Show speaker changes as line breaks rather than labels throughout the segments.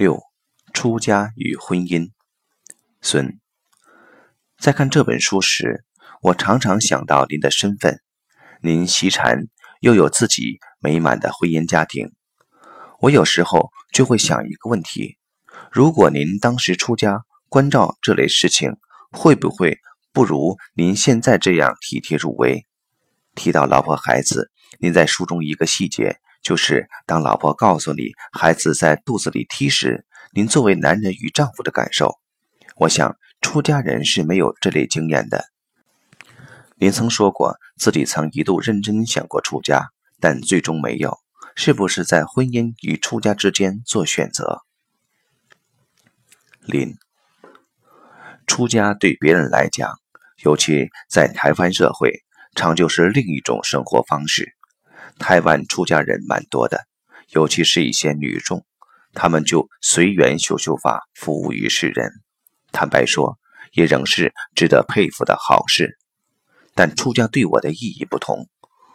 六、出家与婚姻。孙，在看这本书时，我常常想到您的身份。您习禅，又有自己美满的婚姻家庭。我有时候就会想一个问题：如果您当时出家，关照这类事情，会不会不如您现在这样体贴入微？提到老婆孩子，您在书中一个细节，就是当老婆告诉你孩子在肚子里踢时，您作为男人与丈夫的感受。我想，出家人是没有这类经验的。您曾说过自己曾一度认真想过出家，但最终没有，是不是在婚姻与出家之间做选择？林，出家对别人来讲，尤其在台湾社会，常就是另一种生活方式。台湾出家人蛮多的，尤其是一些女众，她们就随缘修修法，服务于世人。坦白说，也仍是值得佩服的好事。但出家对我的意义不同，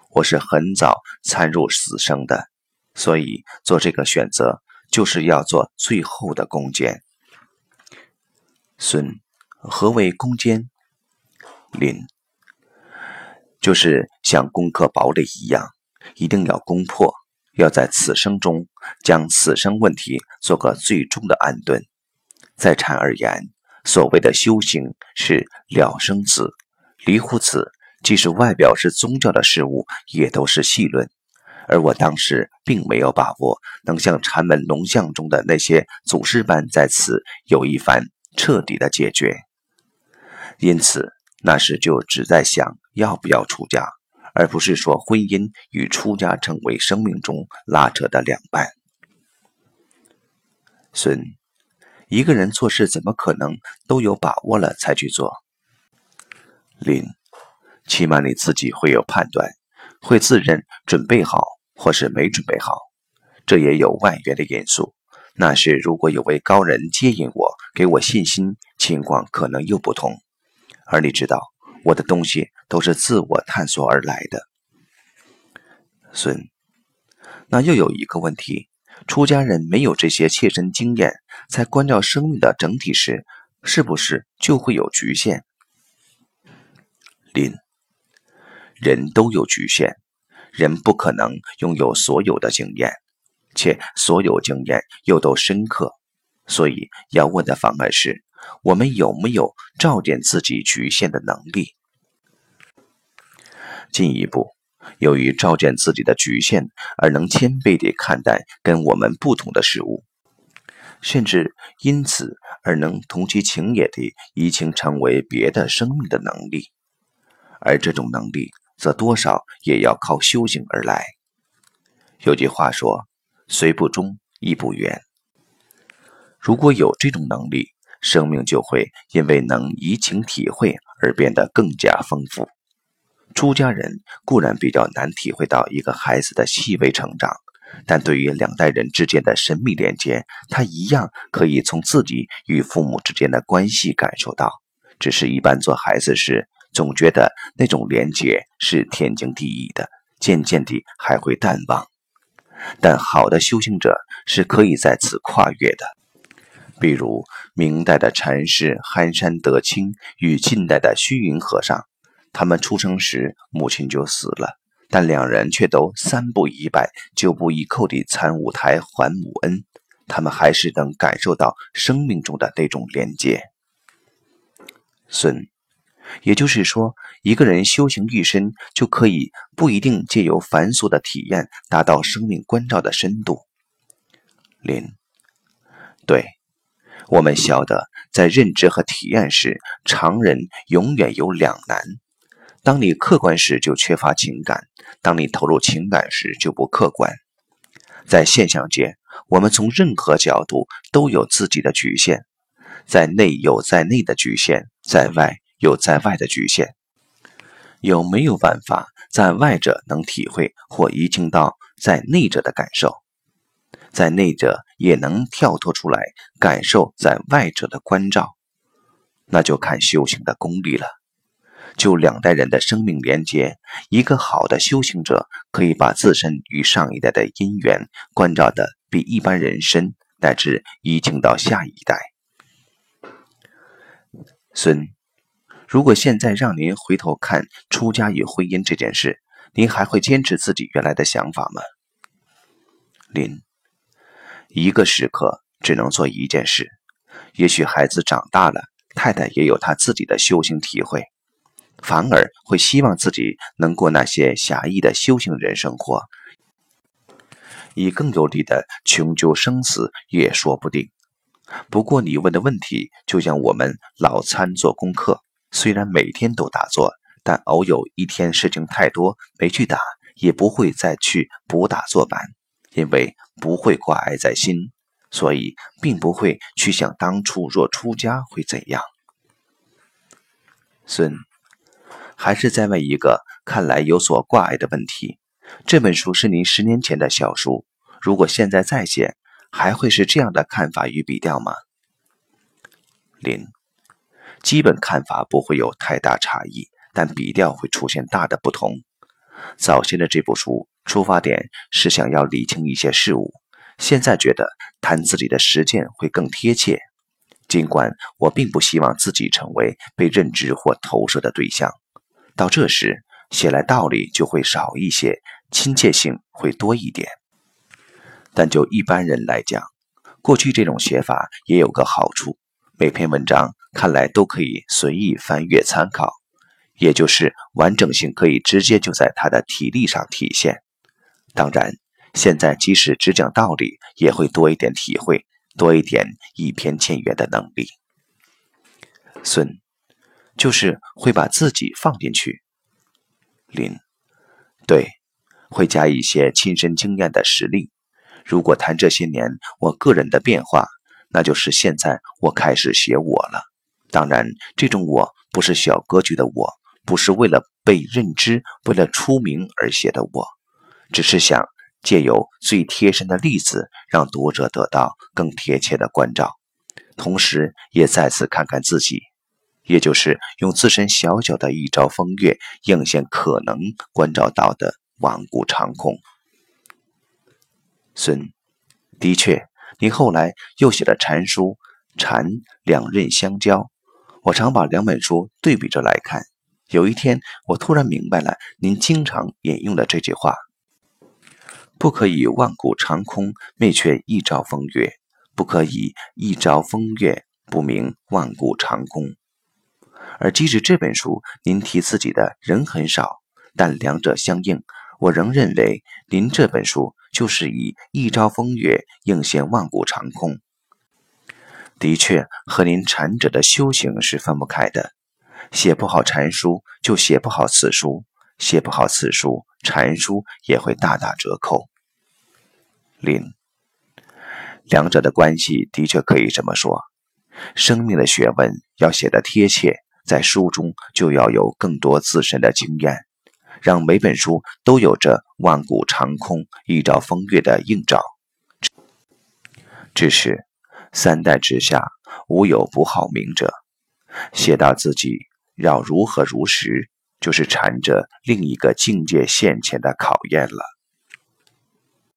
我是很早参入死生的，所以做这个选择就是要做最后的攻坚。孙，何为攻坚？林，就是像攻克堡垒一样，一定要攻破，要在此生中将此生问题做个最终的安顿。在禅而言，所谓的修行是了生死。离乎此，即使外表是宗教的事物，也都是戏论。而我当时并没有把握能像禅门龙象中的那些祖师般在此有一番彻底的解决。因此，那时就只在想要不要出家，而不是说婚姻与出家成为生命中拉扯的两半。孙，一个人做事怎么可能都有把握了才去做？林，起码你自己会有判断，会自认准备好或是没准备好。这也有外缘的因素，那是如果有位高人接引我，给我信心，情况可能又不同。而你知道，我的东西都是自我探索而来的。孙，那又有一个问题：出家人没有这些切身经验，在关照生命的整体时，是不是就会有局限？林，人都有局限，人不可能拥有所有的经验，且所有经验又都深刻，所以要问的反而是：我们有没有照见自己局限的能力？进一步，由于照见自己的局限，而能谦卑地看待跟我们不同的事物，甚至因此而能同其情也地移情成为别的生命的能力。而这种能力，则多少也要靠修行而来。有句话说：“虽不忠，亦不远。”如果有这种能力，生命就会因为能移情体会而变得更加丰富。出家人固然比较难体会到一个孩子的细微成长，但对于两代人之间的神秘连接，他一样可以从自己与父母之间的关系感受到。只是一般做孩子时，总觉得那种连接是天经地义的，渐渐地还会淡忘。但好的修行者是可以在此跨越的。比如明代的禅师憨山德清与近代的虚云和尚，他们出生时母亲就死了，但两人却都三步一拜、九步一叩地参五台还母恩。他们还是能感受到生命中的那种连接。孙。也就是说，一个人修行一生，就可以不一定借由繁琐的体验达到生命关照的深度。林，对，我们晓得，在认知和体验时，常人永远有两难。当你客观时，就缺乏情感；当你投入情感时，就不客观。在现象界，我们从任何角度都有自己的局限，在内有在内的局限，在外。有在外的局限，有没有办法在外者能体会或移情到在内者的感受，在内者也能跳脱出来感受在外者的关照，那就看修行的功力了。就两代人的生命连接，一个好的修行者可以把自身与上一代的因缘关照的比一般人深，乃至移情到下一代。孙，如果现在让您回头看出家与婚姻这件事，您还会坚持自己原来的想法吗？
林，一个时刻只能做一件事。也许孩子长大了，太太也有她自己的修行体会，反而会希望自己能过那些狭义的修行人生活，以更有力的穷究生死也说不定。不过你问的问题，就像我们老参做功课，虽然每天都打坐，但偶有一天事情太多没去打，也不会再去补打坐板，因为不会挂碍在心，所以并不会去想当初若出家会怎样。孙，还是再问一个看来有所挂碍的问题：这本书是您十年前的小书，如果现在再写。还会是这样的看法与笔调吗？
林，基本看法不会有太大差异，但笔调会出现大的不同。早先的这部书出发点是想要理清一些事物，现在觉得谈自己的实践会更贴切。尽管我并不希望自己成为被认知或投射的对象，到这时写来道理就会少一些，亲切性会多一点。但就一般人来讲，过去这种写法也有个好处，每篇文章看来都可以随意翻阅参考，也就是完整性可以直接就在他的体力上体现。当然，现在即使只讲道理，也会多一点体会，多一点以偏见圆的能力。
孙，就是会把自己放进去。
林，对，会加一些亲身经验的实例。如果谈这些年我个人的变化，那就是现在我开始写我了。当然，这种我不是小格局的我，不是为了被认知、为了出名而写的我，只是想借由最贴身的例子，让读者得到更贴切的关照，同时也再次看看自己，也就是用自身小小的一朝风月，映现可能关照到的万古长空。
孙，的确，你后来又写了禅书，禅两刃相交。我常把两本书对比着来看。有一天，我突然明白了您经常引用的这句话：“不可以万古长空灭却一朝风月，不可以一朝风月不明万古长空。”而即使这本书您提自己的人很少，但两者相应，我仍认为您这本书。就是以一朝风月映现万古长空，的确和您禅者的修行是分不开的。写不好禅书，就写不好此书；写不好此书，禅书也会大打折扣。
林，两者的关系的确可以这么说。生命的学问要写得贴切，在书中就要有更多自身的经验。让每本书都有着万古长空、一朝风月的映照。只是三代之下，无有不好名者。写到自己要如何如实，就是缠着另一个境界现前的考验了。